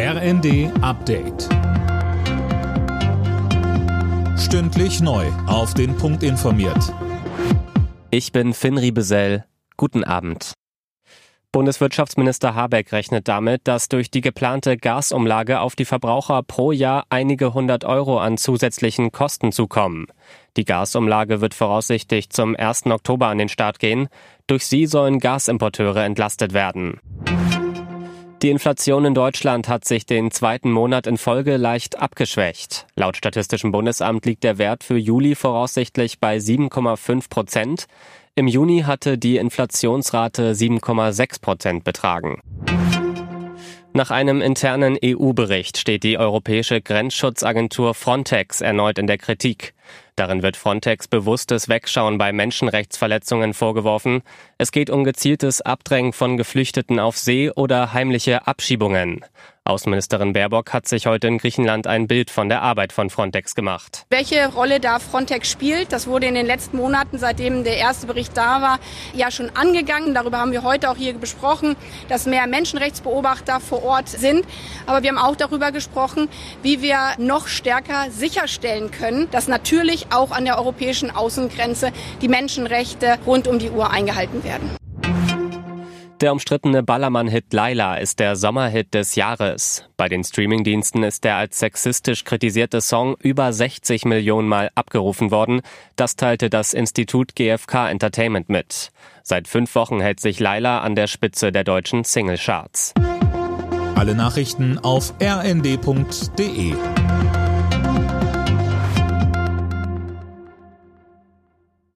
RND Update. Stündlich neu. Auf den Punkt informiert. Ich bin Finn Riebesell. Guten Abend. Bundeswirtschaftsminister Habeck rechnet damit, dass durch die geplante Gasumlage auf die Verbraucher pro Jahr einige hundert Euro an zusätzlichen Kosten zukommen. Die Gasumlage wird voraussichtlich zum 1. Oktober an den Start gehen. Durch sie sollen Gasimporteure entlastet werden. Die Inflation in Deutschland hat sich den zweiten Monat in Folge leicht abgeschwächt. Laut Statistischem Bundesamt liegt der Wert für Juli voraussichtlich bei 7,5 Prozent. Im Juni hatte die Inflationsrate 7,6 Prozent betragen. Nach einem internen EU-Bericht steht die europäische Grenzschutzagentur Frontex erneut in der Kritik. Darin wird Frontex bewusstes Wegschauen bei Menschenrechtsverletzungen vorgeworfen. Es geht um gezieltes Abdrängen von Geflüchteten auf See oder heimliche Abschiebungen. Außenministerin Baerbock hat sich heute in Griechenland ein Bild von der Arbeit von Frontex gemacht. Welche Rolle da Frontex spielt, das wurde in den letzten Monaten, seitdem der erste Bericht da war, ja schon angegangen. Darüber haben wir heute auch hier besprochen, dass mehr Menschenrechtsbeobachter vor Ort sind. Aber wir haben auch darüber gesprochen, wie wir noch stärker sicherstellen können, dass natürlich auch an der europäischen Außengrenze die Menschenrechte rund um die Uhr eingehalten werden. Der umstrittene Ballermann-Hit Laila ist der Sommerhit des Jahres. Bei den Streamingdiensten ist der als sexistisch kritisierte Song über 60 Millionen Mal abgerufen worden. Das teilte das Institut GfK Entertainment mit. Seit fünf Wochen hält sich Laila an der Spitze der deutschen Singlecharts. Alle Nachrichten auf rnd.de